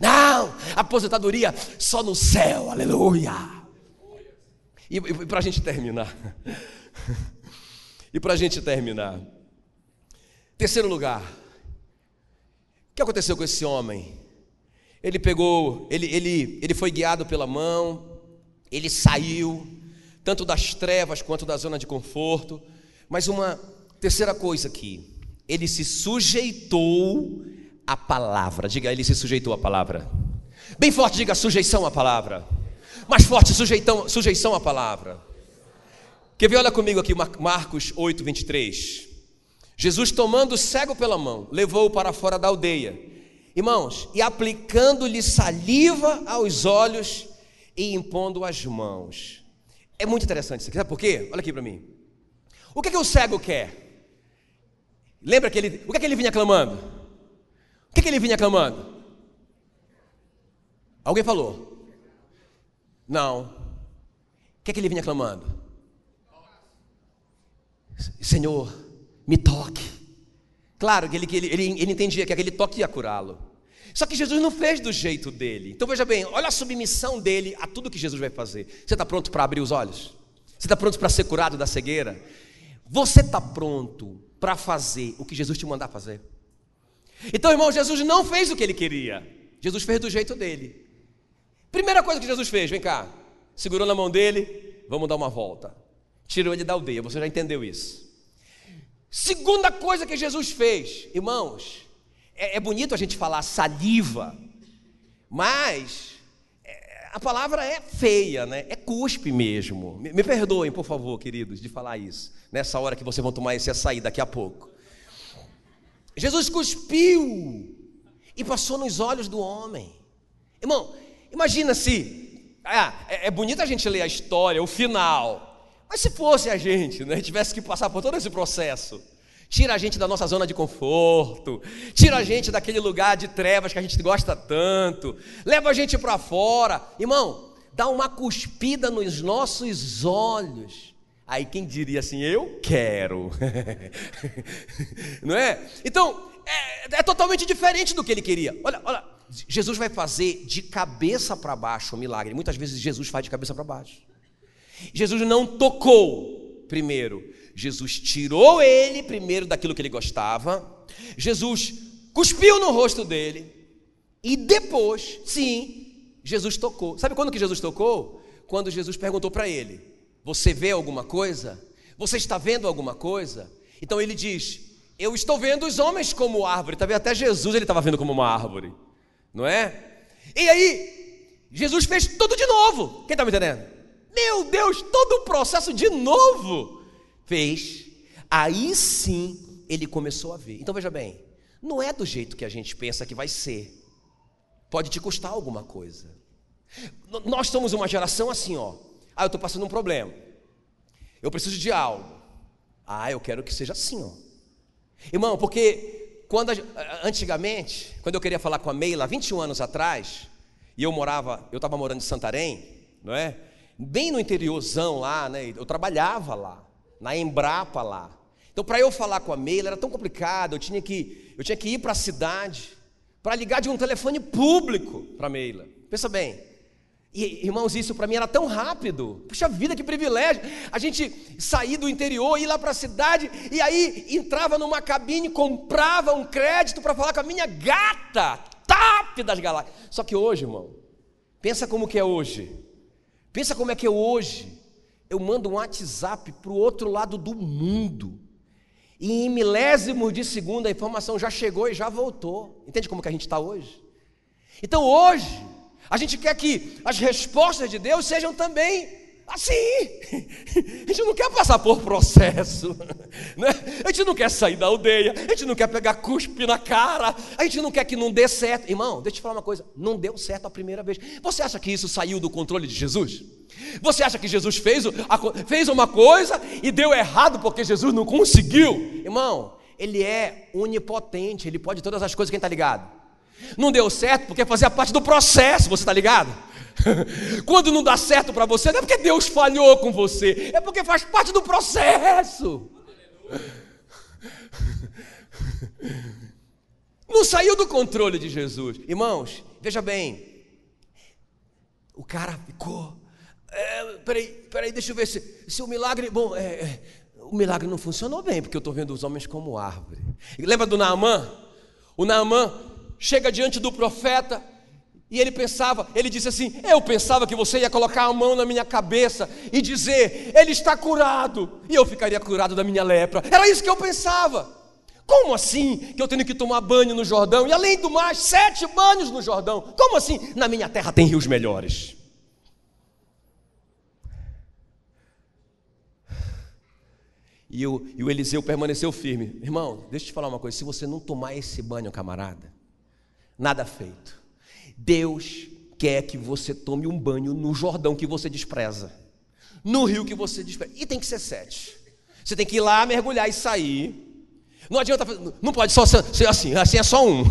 Não, aposentadoria só no céu, aleluia. E, e para a gente terminar. E para a gente terminar, terceiro lugar, o que aconteceu com esse homem? Ele pegou, ele, ele, ele foi guiado pela mão, ele saiu, tanto das trevas quanto da zona de conforto, mas uma terceira coisa aqui, ele se sujeitou à palavra, diga, ele se sujeitou à palavra, bem forte, diga sujeição à palavra, mais forte, sujeição, sujeição à palavra. Quer ver? Olha comigo aqui, Marcos 8, 23. Jesus, tomando o cego pela mão, levou-o para fora da aldeia. Irmãos, e aplicando-lhe saliva aos olhos e impondo as mãos. É muito interessante isso aqui, sabe por quê? Olha aqui para mim. O que, é que o cego quer? Lembra que ele, o que, é que ele vinha clamando? O que, é que ele vinha clamando? Alguém falou? Não. O que, é que ele vinha clamando? Senhor, me toque. Claro que ele, ele, ele, ele entendia que aquele toque ia curá-lo. Só que Jesus não fez do jeito dele. Então veja bem, olha a submissão dele a tudo que Jesus vai fazer. Você está pronto para abrir os olhos? Você está pronto para ser curado da cegueira? Você está pronto para fazer o que Jesus te mandar fazer? Então, irmão, Jesus não fez o que ele queria. Jesus fez do jeito dele. Primeira coisa que Jesus fez, vem cá. Segurou na mão dele, vamos dar uma volta. Tirou ele da aldeia, você já entendeu isso. Segunda coisa que Jesus fez, irmãos, é, é bonito a gente falar saliva, mas é, a palavra é feia, né? É cuspe mesmo. Me, me, perdoem, por favor, queridos, de falar isso, nessa hora que vocês vão tomar esse açaí daqui a pouco. Jesus cuspiu e passou nos olhos do homem. Irmão, imagina se. Ah, é, é bonito a gente ler a história, o final. Mas se fosse a gente, né, tivesse que passar por todo esse processo, tira a gente da nossa zona de conforto, tira a gente daquele lugar de trevas que a gente gosta tanto, leva a gente para fora, irmão, dá uma cuspida nos nossos olhos. Aí quem diria assim, eu quero, não é? Então, é, é totalmente diferente do que ele queria. Olha, olha, Jesus vai fazer de cabeça para baixo o milagre. Muitas vezes Jesus faz de cabeça para baixo. Jesus não tocou primeiro. Jesus tirou ele primeiro daquilo que ele gostava. Jesus cuspiu no rosto dele. E depois, sim, Jesus tocou. Sabe quando que Jesus tocou? Quando Jesus perguntou para ele: Você vê alguma coisa? Você está vendo alguma coisa? Então ele diz: Eu estou vendo os homens como árvore. Tá vendo? Até Jesus ele estava vendo como uma árvore, não é? E aí, Jesus fez tudo de novo. Quem está me entendendo? Meu Deus, todo o processo de novo fez. Aí sim ele começou a ver. Então veja bem, não é do jeito que a gente pensa que vai ser. Pode te custar alguma coisa. Nós somos uma geração assim, ó. Ah, eu estou passando um problema. Eu preciso de algo. Ah, eu quero que seja assim, ó. Irmão, porque quando antigamente, quando eu queria falar com a Meila, 21 anos atrás, e eu morava, eu estava morando em Santarém, não é? Bem no interiorzão lá, né? Eu trabalhava lá, na Embrapa lá. Então, para eu falar com a Meila era tão complicado, eu tinha que, eu tinha que ir para a cidade para ligar de um telefone público para a Meila. Pensa bem. E, irmãos, isso para mim era tão rápido. Puxa vida, que privilégio. A gente sair do interior, ir lá para a cidade e aí entrava numa cabine, comprava um crédito para falar com a minha gata, top das galáxias. Só que hoje, irmão, pensa como que é hoje. Pensa como é que eu hoje eu mando um WhatsApp para o outro lado do mundo. E em milésimos de segundo a informação já chegou e já voltou. Entende como que a gente está hoje? Então hoje, a gente quer que as respostas de Deus sejam também Assim, a gente não quer passar por processo, né? a gente não quer sair da aldeia, a gente não quer pegar cuspe na cara, a gente não quer que não dê certo. Irmão, deixa eu te falar uma coisa: não deu certo a primeira vez. Você acha que isso saiu do controle de Jesus? Você acha que Jesus fez, fez uma coisa e deu errado porque Jesus não conseguiu? Irmão, ele é onipotente, ele pode todas as coisas, quem está ligado? Não deu certo porque fazia parte do processo, você está ligado? Quando não dá certo para você, não é porque Deus falhou com você, é porque faz parte do processo. Não saiu do controle de Jesus. Irmãos, veja bem. O cara ficou. É, peraí, peraí, deixa eu ver se, se o milagre. Bom, é, é, o milagre não funcionou bem, porque eu estou vendo os homens como árvore. Lembra do Naamã? O Naamã chega diante do profeta e ele pensava, ele disse assim: Eu pensava que você ia colocar a mão na minha cabeça e dizer, Ele está curado, e eu ficaria curado da minha lepra. Era isso que eu pensava. Como assim que eu tenho que tomar banho no Jordão? E além do mais, sete banhos no Jordão. Como assim? Na minha terra tem rios melhores. E o, e o Eliseu permaneceu firme. Irmão, deixa eu te falar uma coisa: se você não tomar esse banho, camarada, nada feito. Deus quer que você tome um banho no Jordão que você despreza, no rio que você despreza. E tem que ser sete. Você tem que ir lá, mergulhar e sair. Não adianta, não pode só ser assim, assim é só um.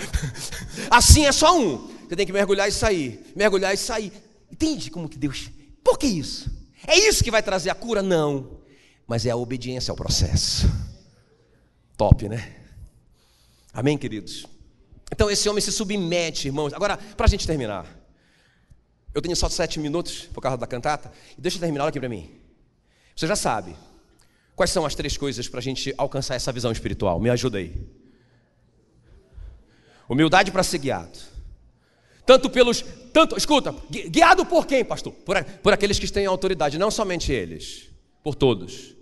assim é só um. Você tem que mergulhar e sair, mergulhar e sair. Entende como que Deus. Por que isso? É isso que vai trazer a cura? Não. Mas é a obediência ao processo. Top, né? Amém, queridos? Então esse homem se submete, irmãos. Agora, para a gente terminar, eu tenho só sete minutos por causa da cantata, e deixa eu terminar aqui para mim. Você já sabe quais são as três coisas para a gente alcançar essa visão espiritual? Me ajuda aí. Humildade para ser guiado, Tanto pelos, tanto, escuta, guiado por quem, pastor? Por, por aqueles que têm autoridade, não somente eles, por todos.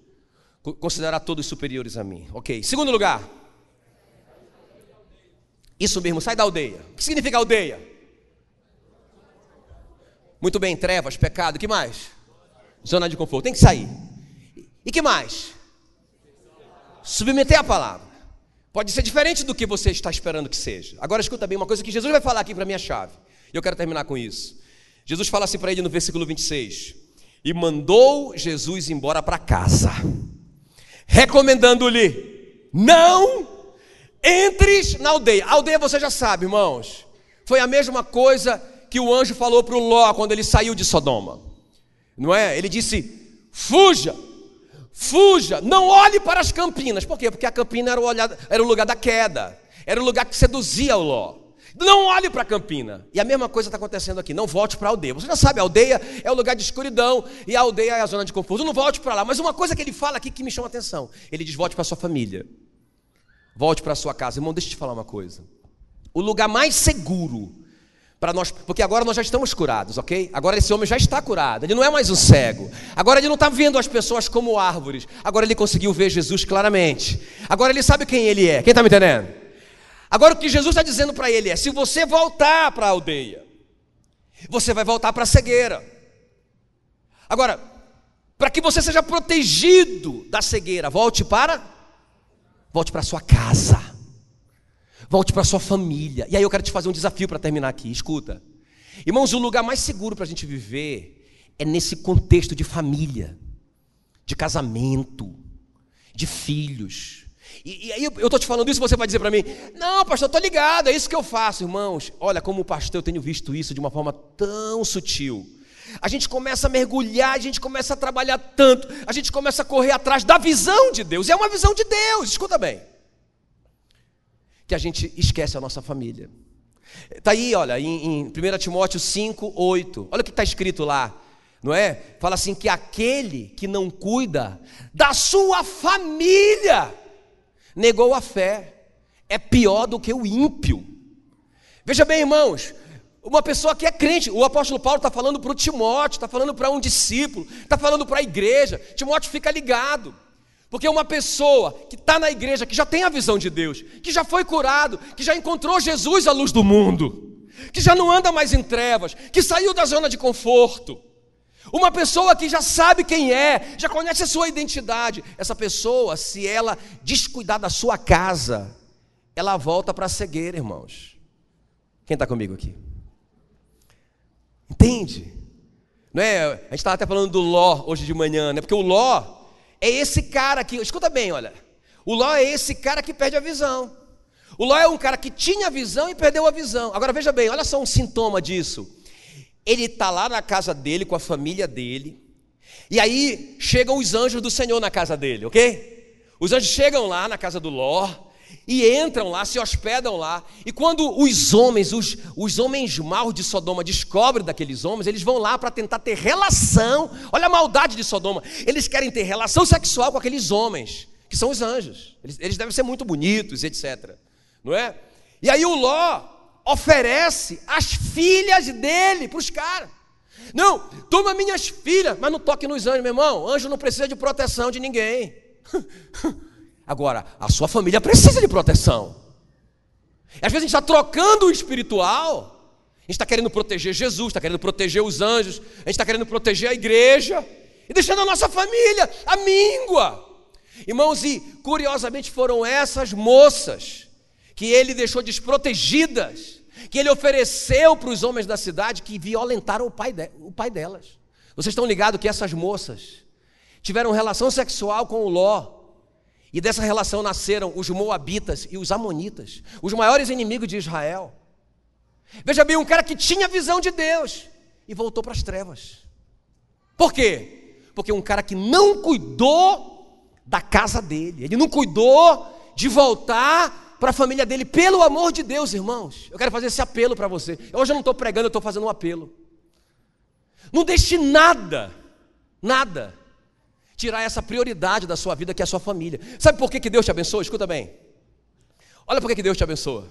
Considerar todos superiores a mim. Ok. Segundo lugar. Isso mesmo, sai da aldeia. O que significa aldeia? Muito bem, trevas, pecado, que mais? Zona de conforto, tem que sair. E que mais? Submeter a palavra. Pode ser diferente do que você está esperando que seja. Agora escuta bem uma coisa que Jesus vai falar aqui para minha chave. E eu quero terminar com isso. Jesus fala assim para ele no versículo 26. E mandou Jesus embora para casa, recomendando-lhe: não entres na aldeia. A aldeia você já sabe, irmãos. Foi a mesma coisa que o anjo falou para o Ló quando ele saiu de Sodoma. Não é? Ele disse: fuja Fuja, não olhe para as campinas. Por quê? Porque a campina era o, era o lugar da queda, era o lugar que seduzia o Ló. Não olhe para a campina. E a mesma coisa está acontecendo aqui. Não volte para a aldeia. Você já sabe, a aldeia é o lugar de escuridão e a aldeia é a zona de conforto. Não volte para lá. Mas uma coisa que ele fala aqui que me chama a atenção: ele diz: volte para sua família, volte para sua casa. Irmão, deixa eu te falar uma coisa. O lugar mais seguro para nós, porque agora nós já estamos curados, ok? Agora esse homem já está curado, ele não é mais um cego. Agora ele não está vendo as pessoas como árvores. Agora ele conseguiu ver Jesus claramente. Agora ele sabe quem ele é. Quem está me entendendo? Agora o que Jesus está dizendo para ele é: se você voltar para a aldeia, você vai voltar para a cegueira. Agora, para que você seja protegido da cegueira, volte para volte para sua casa. Volte para sua família. E aí eu quero te fazer um desafio para terminar aqui. Escuta. Irmãos, o lugar mais seguro para a gente viver é nesse contexto de família, de casamento, de filhos. E, e aí eu estou te falando isso, você vai dizer para mim: Não, pastor, estou ligado, é isso que eu faço, irmãos. Olha, como pastor, eu tenho visto isso de uma forma tão sutil. A gente começa a mergulhar, a gente começa a trabalhar tanto, a gente começa a correr atrás da visão de Deus. É uma visão de Deus, escuta bem que a gente esquece a nossa família. Está aí, olha, em, em 1 Timóteo 5, 8. Olha o que está escrito lá, não é? Fala assim: que aquele que não cuida da sua família negou a fé, é pior do que o ímpio. Veja bem, irmãos, uma pessoa que é crente, o apóstolo Paulo está falando para o Timóteo, está falando para um discípulo, está falando para a igreja. Timóteo fica ligado. Porque uma pessoa que está na igreja, que já tem a visão de Deus, que já foi curado, que já encontrou Jesus à luz do mundo, que já não anda mais em trevas, que saiu da zona de conforto, uma pessoa que já sabe quem é, já conhece a sua identidade, essa pessoa, se ela descuidar da sua casa, ela volta para a cegueira, irmãos. Quem está comigo aqui? Entende? Não é? A gente estava até falando do Ló hoje de manhã, né? Porque o Ló, é esse cara aqui, escuta bem, olha. O Ló é esse cara que perde a visão. O Ló é um cara que tinha visão e perdeu a visão. Agora veja bem, olha só um sintoma disso. Ele está lá na casa dele, com a família dele, e aí chegam os anjos do Senhor na casa dele, ok? Os anjos chegam lá na casa do Ló, e entram lá, se hospedam lá. E quando os homens, os, os homens maus de Sodoma descobrem daqueles homens, eles vão lá para tentar ter relação. Olha a maldade de Sodoma. Eles querem ter relação sexual com aqueles homens, que são os anjos. Eles, eles devem ser muito bonitos, etc. Não é? E aí o Ló oferece as filhas dele para os caras. Não, toma minhas filhas, mas não toque nos anjos, meu irmão. Anjo não precisa de proteção de ninguém. Agora, a sua família precisa de proteção. E às vezes a gente está trocando o espiritual. A gente está querendo proteger Jesus, está querendo proteger os anjos, a gente está querendo proteger a igreja e deixando a nossa família a míngua. Irmãos, e curiosamente foram essas moças que ele deixou desprotegidas, que ele ofereceu para os homens da cidade que violentaram o pai, de, o pai delas. Vocês estão ligados que essas moças tiveram relação sexual com o Ló, e dessa relação nasceram os Moabitas e os Amonitas, os maiores inimigos de Israel. Veja bem, um cara que tinha visão de Deus e voltou para as trevas. Por quê? Porque um cara que não cuidou da casa dele, ele não cuidou de voltar para a família dele, pelo amor de Deus, irmãos. Eu quero fazer esse apelo para você. Hoje eu não estou pregando, eu estou fazendo um apelo. Não deixe nada, nada, tirar essa prioridade da sua vida, que é a sua família. Sabe por que, que Deus te abençoa? Escuta bem. Olha por que, que Deus te abençoa.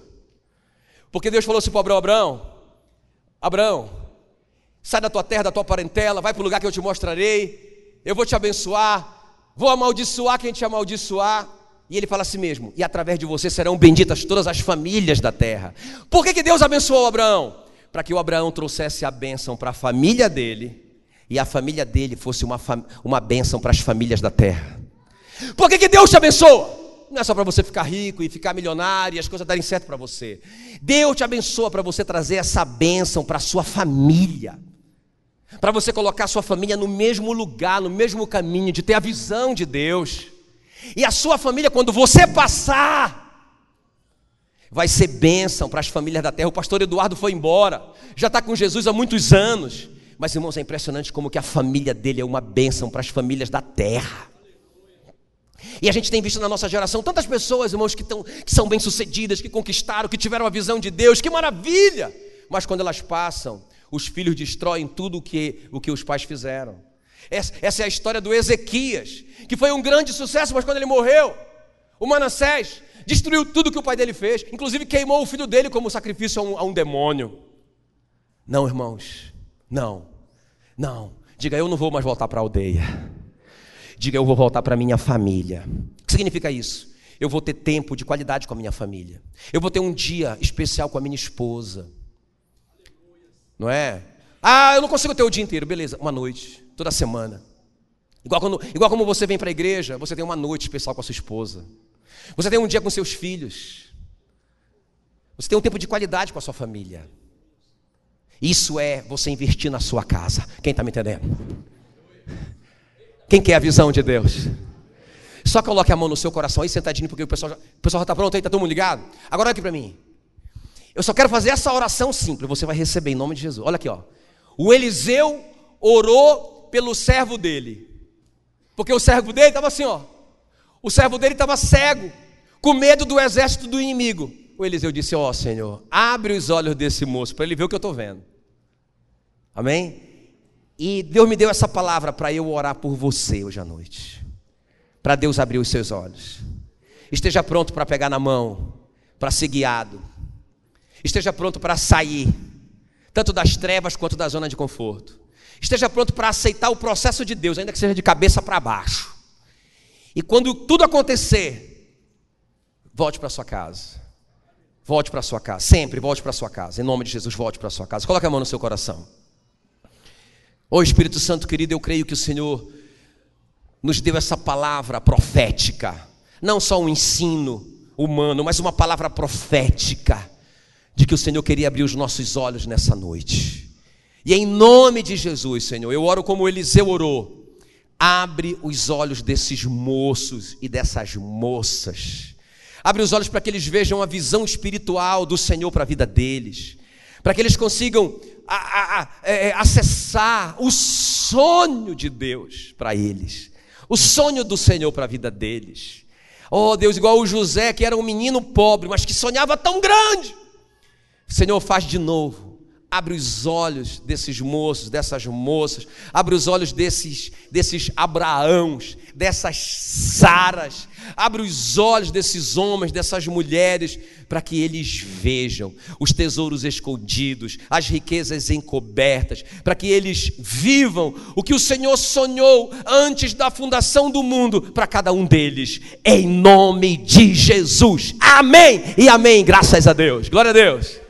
Porque Deus falou assim para Abraão: Abraão, Abraão, sai da tua terra, da tua parentela, vai para o lugar que eu te mostrarei, eu vou te abençoar, vou amaldiçoar quem te amaldiçoar. E ele fala assim mesmo: e através de você serão benditas todas as famílias da terra. Por que, que Deus abençoou Abraão? Para que o Abraão trouxesse a bênção para a família dele e a família dele fosse uma, uma bênção para as famílias da terra. Por que, que Deus te abençoa? Não é só para você ficar rico e ficar milionário e as coisas darem certo para você. Deus te abençoa para você trazer essa bênção para a sua família para você colocar a sua família no mesmo lugar, no mesmo caminho, de ter a visão de Deus. E a sua família, quando você passar, vai ser bênção para as famílias da terra. O pastor Eduardo foi embora, já está com Jesus há muitos anos. Mas, irmãos, é impressionante como que a família dele é uma bênção para as famílias da terra. E a gente tem visto na nossa geração tantas pessoas, irmãos, que, tão, que são bem-sucedidas, que conquistaram, que tiveram a visão de Deus, que maravilha! Mas quando elas passam, os filhos destroem tudo o que, o que os pais fizeram. Essa, essa é a história do Ezequias, que foi um grande sucesso, mas quando ele morreu, o Manassés destruiu tudo que o pai dele fez, inclusive queimou o filho dele como sacrifício a um, a um demônio. Não, irmãos, não, não. Diga, eu não vou mais voltar para a aldeia. Diga, eu vou voltar para a minha família. O que significa isso? Eu vou ter tempo de qualidade com a minha família. Eu vou ter um dia especial com a minha esposa. Não é? Ah, eu não consigo ter o dia inteiro. Beleza, uma noite, toda semana. Igual, quando, igual como você vem para a igreja, você tem uma noite especial com a sua esposa. Você tem um dia com seus filhos. Você tem um tempo de qualidade com a sua família. Isso é você investir na sua casa. Quem está me entendendo? Quem quer a visão de Deus? Só coloque a mão no seu coração aí, sentadinho, porque o pessoal já, está pronto aí, está todo mundo ligado? Agora olha aqui para mim. Eu só quero fazer essa oração simples, você vai receber em nome de Jesus. Olha aqui, ó. O Eliseu orou pelo servo dele. Porque o servo dele estava assim, ó. O servo dele estava cego, com medo do exército do inimigo. O Eliseu disse: Ó oh, Senhor, abre os olhos desse moço para ele ver o que eu estou vendo. Amém? E Deus me deu essa palavra para eu orar por você hoje à noite. Para Deus abrir os seus olhos. Esteja pronto para pegar na mão, para ser guiado Esteja pronto para sair, tanto das trevas quanto da zona de conforto. Esteja pronto para aceitar o processo de Deus, ainda que seja de cabeça para baixo. E quando tudo acontecer, volte para sua casa. Volte para sua casa, sempre volte para sua casa. Em nome de Jesus, volte para sua casa. Coloque a mão no seu coração. Ô oh, Espírito Santo querido, eu creio que o Senhor nos deu essa palavra profética, não só um ensino humano, mas uma palavra profética de que o Senhor queria abrir os nossos olhos nessa noite. E em nome de Jesus, Senhor, eu oro como Eliseu orou. Abre os olhos desses moços e dessas moças. Abre os olhos para que eles vejam a visão espiritual do Senhor para a vida deles. Para que eles consigam a, a, é, é, acessar o sonho de Deus para eles. O sonho do Senhor para a vida deles. Oh Deus, igual o José, que era um menino pobre, mas que sonhava tão grande. Senhor, faz de novo. Abre os olhos desses moços, dessas moças, abre os olhos desses, desses Abraãos, dessas Saras, abre os olhos desses homens, dessas mulheres, para que eles vejam os tesouros escondidos, as riquezas encobertas, para que eles vivam o que o Senhor sonhou antes da fundação do mundo para cada um deles, em nome de Jesus. Amém e amém. Graças a Deus. Glória a Deus.